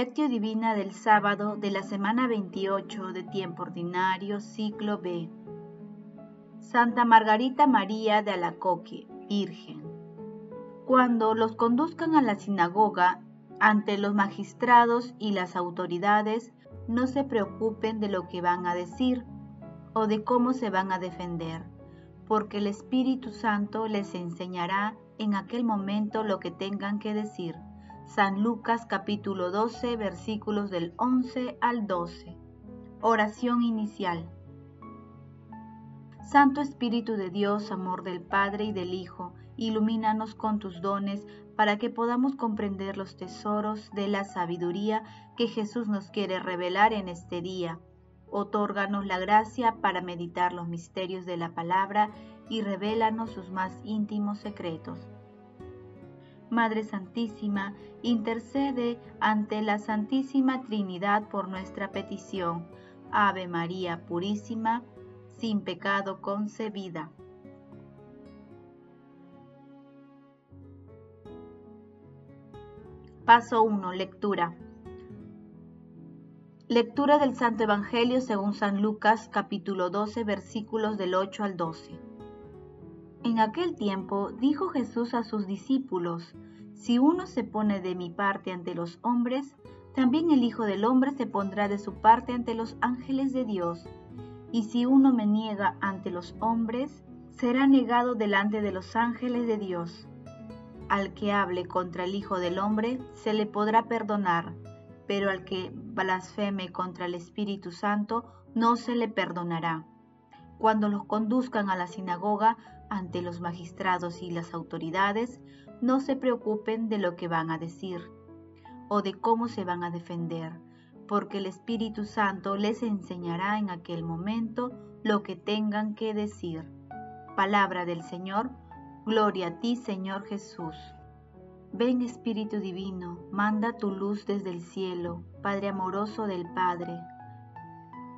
Lectio Divina del sábado de la semana 28 de tiempo ordinario, ciclo B. Santa Margarita María de Alacoque, Virgen. Cuando los conduzcan a la sinagoga, ante los magistrados y las autoridades, no se preocupen de lo que van a decir o de cómo se van a defender, porque el Espíritu Santo les enseñará en aquel momento lo que tengan que decir. San Lucas capítulo 12 versículos del 11 al 12. Oración inicial. Santo Espíritu de Dios, amor del Padre y del Hijo, ilumínanos con tus dones para que podamos comprender los tesoros de la sabiduría que Jesús nos quiere revelar en este día. Otórganos la gracia para meditar los misterios de la palabra y revélanos sus más íntimos secretos. Madre Santísima, intercede ante la Santísima Trinidad por nuestra petición. Ave María Purísima, sin pecado concebida. Paso 1. Lectura. Lectura del Santo Evangelio según San Lucas capítulo 12 versículos del 8 al 12. En aquel tiempo dijo Jesús a sus discípulos, Si uno se pone de mi parte ante los hombres, también el Hijo del Hombre se pondrá de su parte ante los ángeles de Dios. Y si uno me niega ante los hombres, será negado delante de los ángeles de Dios al que hable contra el Hijo del Hombre se le podrá perdonar, pero al que blasfeme contra el Espíritu Santo no se le perdonará. Cuando los conduzcan a la sinagoga ante los magistrados y las autoridades, no se preocupen de lo que van a decir o de cómo se van a defender, porque el Espíritu Santo les enseñará en aquel momento lo que tengan que decir. Palabra del Señor, Gloria a ti, Señor Jesús. Ven Espíritu Divino, manda tu luz desde el cielo, Padre amoroso del Padre.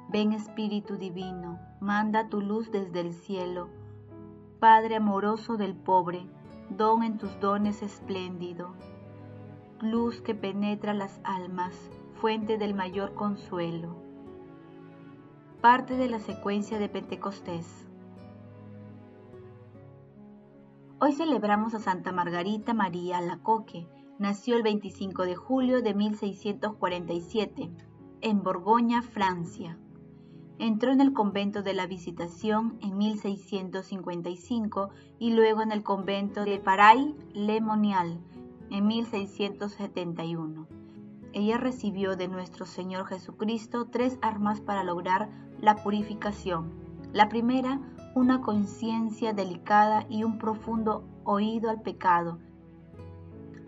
Ven Espíritu Divino, manda tu luz desde el cielo, Padre amoroso del pobre, don en tus dones espléndido. Luz que penetra las almas, fuente del mayor consuelo. Parte de la secuencia de Pentecostés. Hoy celebramos a Santa Margarita María Lacoque. Nació el 25 de julio de 1647 en Borgoña, Francia. Entró en el convento de la Visitación en 1655 y luego en el convento de Paray Le Monial en 1671. Ella recibió de nuestro Señor Jesucristo tres armas para lograr la purificación. La primera, una conciencia delicada y un profundo oído al pecado.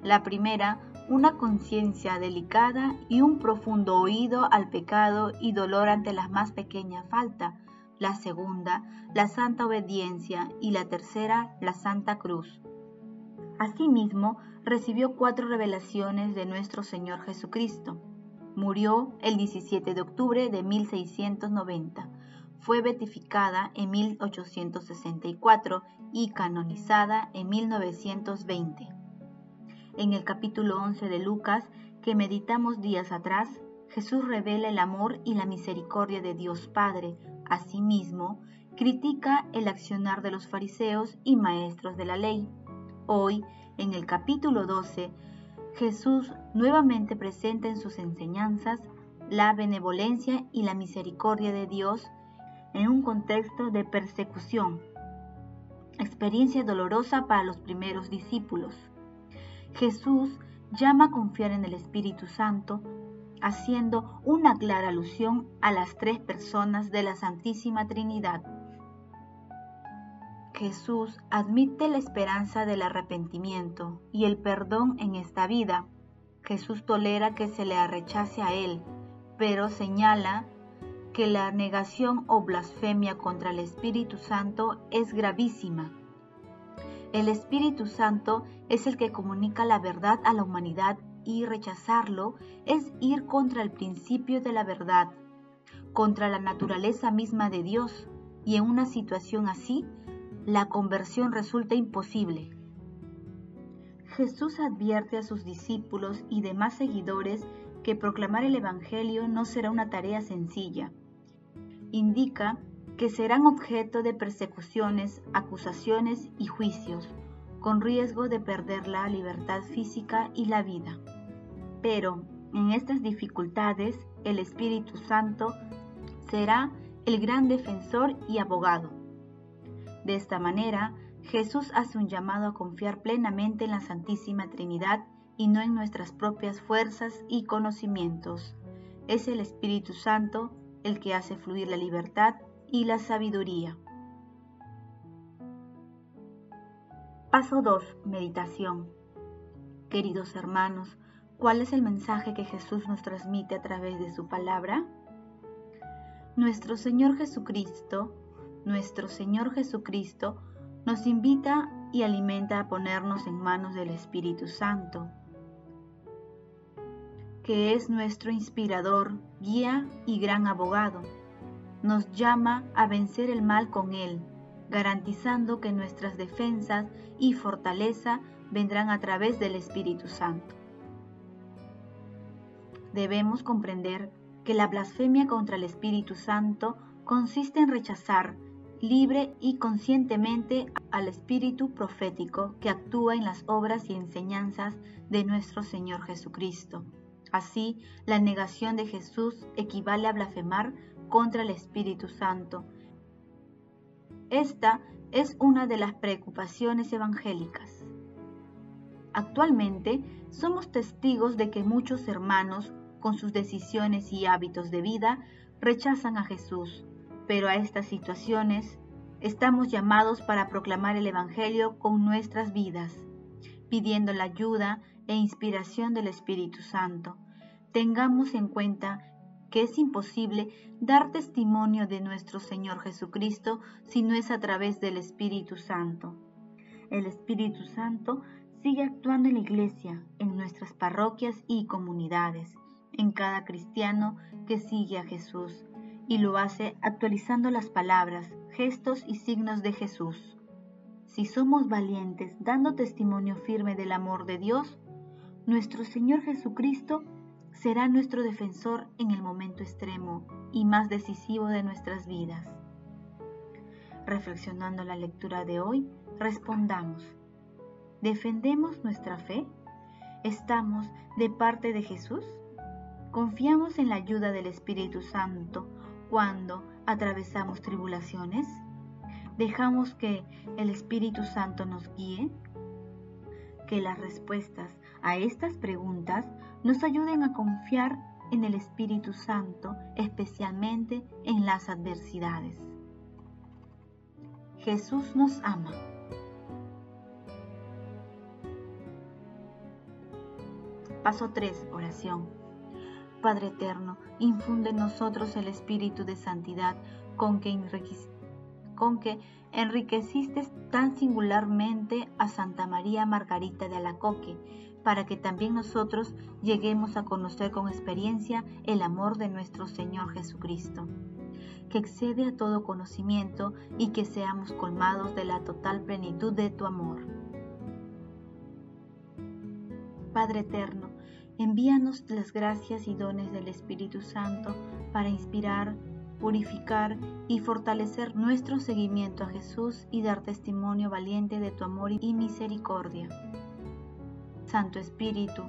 La primera, una conciencia delicada y un profundo oído al pecado y dolor ante la más pequeña falta. La segunda, la santa obediencia y la tercera, la santa cruz. Asimismo, recibió cuatro revelaciones de nuestro Señor Jesucristo. Murió el 17 de octubre de 1690 fue beatificada en 1864 y canonizada en 1920. En el capítulo 11 de Lucas, que meditamos días atrás, Jesús revela el amor y la misericordia de Dios Padre. Asimismo, critica el accionar de los fariseos y maestros de la ley. Hoy, en el capítulo 12, Jesús nuevamente presenta en sus enseñanzas la benevolencia y la misericordia de Dios en un contexto de persecución, experiencia dolorosa para los primeros discípulos. Jesús llama a confiar en el Espíritu Santo, haciendo una clara alusión a las tres personas de la Santísima Trinidad. Jesús admite la esperanza del arrepentimiento y el perdón en esta vida. Jesús tolera que se le rechace a Él, pero señala que la negación o blasfemia contra el Espíritu Santo es gravísima. El Espíritu Santo es el que comunica la verdad a la humanidad y rechazarlo es ir contra el principio de la verdad, contra la naturaleza misma de Dios, y en una situación así, la conversión resulta imposible. Jesús advierte a sus discípulos y demás seguidores que proclamar el Evangelio no será una tarea sencilla. Indica que serán objeto de persecuciones, acusaciones y juicios, con riesgo de perder la libertad física y la vida. Pero en estas dificultades el Espíritu Santo será el gran defensor y abogado. De esta manera, Jesús hace un llamado a confiar plenamente en la Santísima Trinidad y no en nuestras propias fuerzas y conocimientos. Es el Espíritu Santo el que hace fluir la libertad y la sabiduría. Paso 2. Meditación. Queridos hermanos, ¿cuál es el mensaje que Jesús nos transmite a través de su palabra? Nuestro Señor Jesucristo, nuestro Señor Jesucristo, nos invita y alimenta a ponernos en manos del Espíritu Santo, que es nuestro inspirador, guía y gran abogado. Nos llama a vencer el mal con Él, garantizando que nuestras defensas y fortaleza vendrán a través del Espíritu Santo. Debemos comprender que la blasfemia contra el Espíritu Santo consiste en rechazar libre y conscientemente al espíritu profético que actúa en las obras y enseñanzas de nuestro Señor Jesucristo. Así, la negación de Jesús equivale a blasfemar contra el Espíritu Santo. Esta es una de las preocupaciones evangélicas. Actualmente somos testigos de que muchos hermanos, con sus decisiones y hábitos de vida, rechazan a Jesús, pero a estas situaciones estamos llamados para proclamar el Evangelio con nuestras vidas, pidiendo la ayuda e inspiración del Espíritu Santo. Tengamos en cuenta que es imposible dar testimonio de nuestro Señor Jesucristo si no es a través del Espíritu Santo. El Espíritu Santo sigue actuando en la iglesia, en nuestras parroquias y comunidades, en cada cristiano que sigue a Jesús y lo hace actualizando las palabras, gestos y signos de Jesús. Si somos valientes dando testimonio firme del amor de Dios, nuestro Señor Jesucristo será nuestro defensor en el momento extremo y más decisivo de nuestras vidas. Reflexionando la lectura de hoy, respondamos, ¿defendemos nuestra fe? ¿Estamos de parte de Jesús? ¿Confiamos en la ayuda del Espíritu Santo cuando atravesamos tribulaciones? ¿Dejamos que el Espíritu Santo nos guíe? Que las respuestas a estas preguntas nos ayuden a confiar en el Espíritu Santo, especialmente en las adversidades. Jesús nos ama. Paso 3. Oración. Padre eterno, infunde en nosotros el espíritu de santidad con que, con que enriqueciste tan singularmente a Santa María Margarita de Alacoque, para que también nosotros lleguemos a conocer con experiencia el amor de nuestro Señor Jesucristo, que excede a todo conocimiento y que seamos colmados de la total plenitud de tu amor. Padre eterno, Envíanos las gracias y dones del Espíritu Santo para inspirar, purificar y fortalecer nuestro seguimiento a Jesús y dar testimonio valiente de tu amor y misericordia. Santo Espíritu,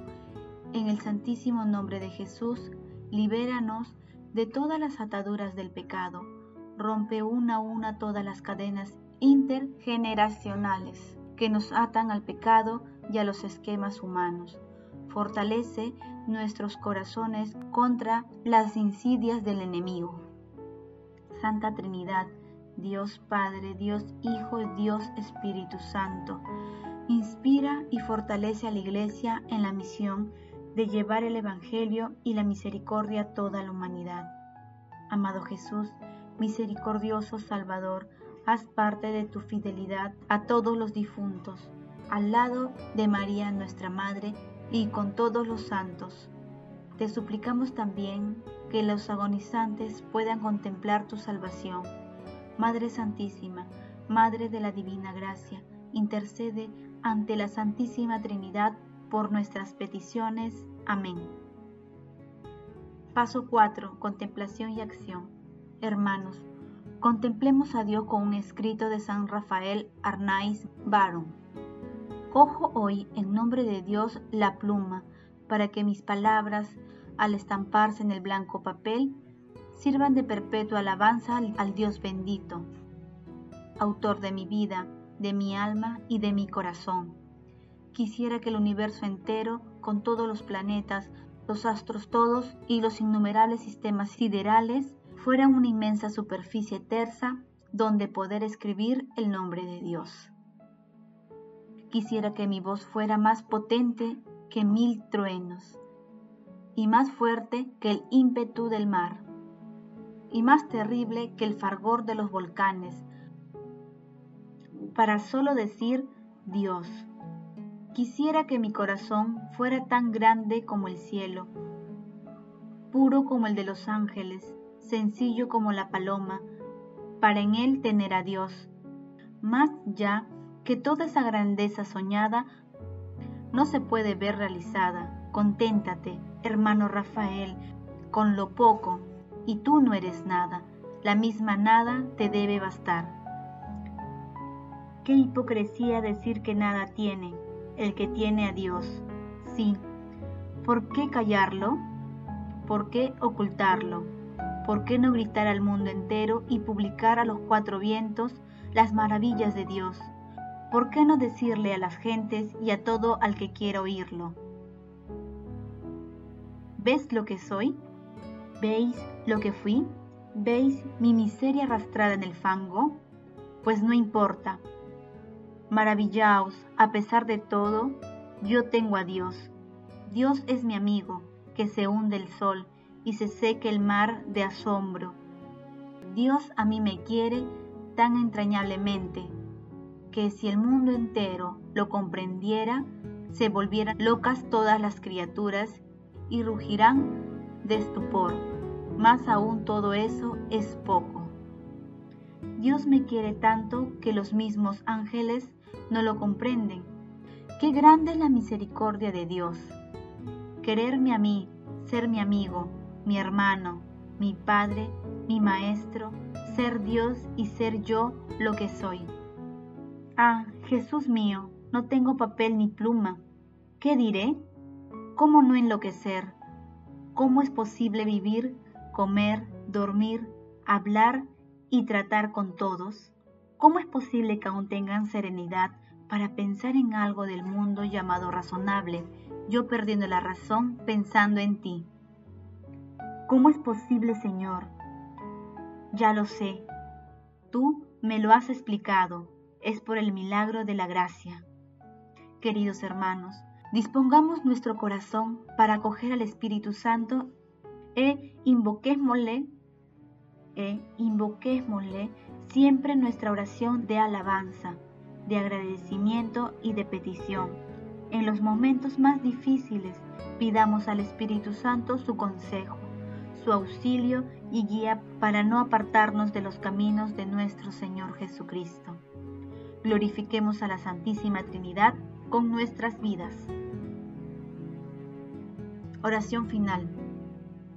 en el santísimo nombre de Jesús, libéranos de todas las ataduras del pecado, rompe una a una todas las cadenas intergeneracionales que nos atan al pecado y a los esquemas humanos fortalece nuestros corazones contra las insidias del enemigo. Santa Trinidad, Dios Padre, Dios Hijo y Dios Espíritu Santo, inspira y fortalece a la Iglesia en la misión de llevar el Evangelio y la misericordia a toda la humanidad. Amado Jesús, misericordioso Salvador, haz parte de tu fidelidad a todos los difuntos, al lado de María nuestra Madre, y con todos los santos. Te suplicamos también que los agonizantes puedan contemplar tu salvación. Madre Santísima, Madre de la Divina Gracia, intercede ante la Santísima Trinidad por nuestras peticiones. Amén. Paso 4. Contemplación y acción. Hermanos, contemplemos a Dios con un escrito de San Rafael Arnaiz Baron. Cojo hoy en nombre de Dios la pluma para que mis palabras, al estamparse en el blanco papel, sirvan de perpetua alabanza al, Dios bendito, autor de mi vida, de mi alma y de mi corazón. Quisiera que el universo entero, con todos los planetas, los astros todos y los innumerables sistemas siderales, fueran una inmensa superficie tersa donde poder escribir el nombre de Dios. Quisiera que mi voz fuera más potente que mil truenos, y más fuerte que el ímpetu del mar, y más terrible que el fargor de los volcanes, para solo decir Dios. Quisiera que mi corazón fuera tan grande como el cielo, puro como el de los ángeles, sencillo como la paloma, para en él tener a Dios. Más ya que toda esa grandeza soñada no se puede ver realizada. Conténtate, hermano Rafael, con lo poco, y tú no eres nada. La misma nada te debe bastar. Qué hipocresía decir que nada tiene el que tiene a Dios. Sí. ¿Por qué callarlo? ¿Por qué ocultarlo? ¿Por qué no gritar al mundo entero y publicar a los cuatro vientos las maravillas de Dios? ¿por qué no decirle a las gentes y a todo al que quiera oírlo? ¿Ves lo que soy? ¿Veis lo que fui? ¿Veis mi miseria arrastrada en el fango? Pues no importa. Maravillaos, a pesar de todo, yo tengo a Dios. Dios es mi amigo, que se hunde el sol y se seque el mar de asombro. Dios a mí me quiere tan entrañablemente que si el mundo entero lo comprendiera, se volvieran locas todas las criaturas y rugirán de estupor. Más aún todo eso es poco. Dios me quiere tanto que los mismos ángeles no lo comprenden. Qué grande es la misericordia de Dios. Quererme a mí, ser mi amigo, mi hermano, mi padre, mi maestro, ser Dios y ser yo lo que soy. Ah, Jesús mío, no tengo papel ni pluma. ¿Qué diré? ¿Cómo no enloquecer? ¿Cómo es posible vivir, comer, dormir, hablar y tratar con todos? ¿Cómo es posible que aún tengan serenidad para pensar en algo del mundo llamado razonable, yo perdiendo la razón pensando en ti? ¿Cómo es posible, Señor? Ya lo sé. Tú me lo has explicado es por el milagro de la gracia. Queridos hermanos, dispongamos nuestro corazón para acoger al Espíritu Santo e invoquémosle, e invoquémosle siempre nuestra oración de alabanza, de agradecimiento y de petición. En los momentos más difíciles, pidamos al Espíritu Santo su consejo, su auxilio y guía para no apartarnos de los caminos de nuestro Señor Jesucristo glorifiquemos a la Santísima Trinidad con nuestras vidas. Oración final.